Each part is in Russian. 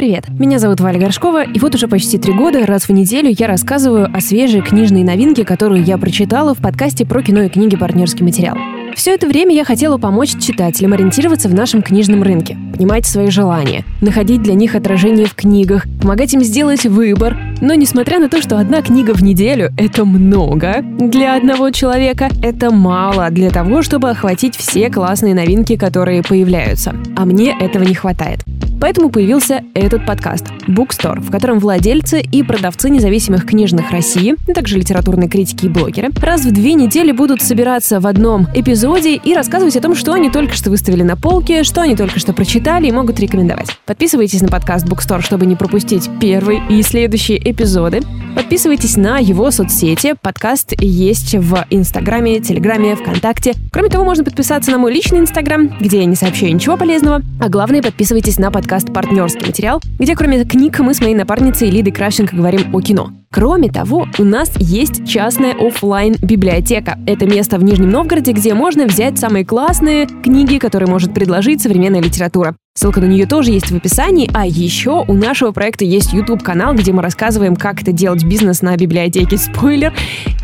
Привет, меня зовут Валя Горшкова, и вот уже почти три года раз в неделю я рассказываю о свежей книжной новинке, которую я прочитала в подкасте про кино и книги «Партнерский материал». Все это время я хотела помочь читателям ориентироваться в нашем книжном рынке, понимать свои желания, находить для них отражение в книгах, помогать им сделать выбор. Но несмотря на то, что одна книга в неделю — это много для одного человека, это мало для того, чтобы охватить все классные новинки, которые появляются. А мне этого не хватает. Поэтому появился этот подкаст Bookstore, в котором владельцы и продавцы независимых книжных России, а также литературные критики и блогеры, раз в две недели будут собираться в одном эпизоде и рассказывать о том, что они только что выставили на полке, что они только что прочитали и могут рекомендовать. Подписывайтесь на подкаст Bookstore, чтобы не пропустить первый и следующие эпизоды. Подписывайтесь на его соцсети. Подкаст есть в Инстаграме, Телеграме, ВКонтакте. Кроме того, можно подписаться на мой личный Инстаграм, где я не сообщаю ничего полезного. А главное, подписывайтесь на подкаст «Партнерский материал», где кроме книг мы с моей напарницей Лидой Крашенко говорим о кино. Кроме того, у нас есть частная офлайн библиотека. Это место в Нижнем Новгороде, где можно взять самые классные книги, которые может предложить современная литература. Ссылка на нее тоже есть в описании. А еще у нашего проекта есть YouTube-канал, где мы рассказываем, как это делать бизнес на библиотеке. Спойлер,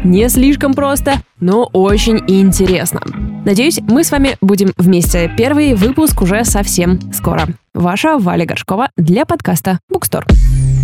не слишком просто, но очень интересно. Надеюсь, мы с вами будем вместе. Первый выпуск уже совсем скоро. Ваша Валя Горшкова для подкаста Bookstore.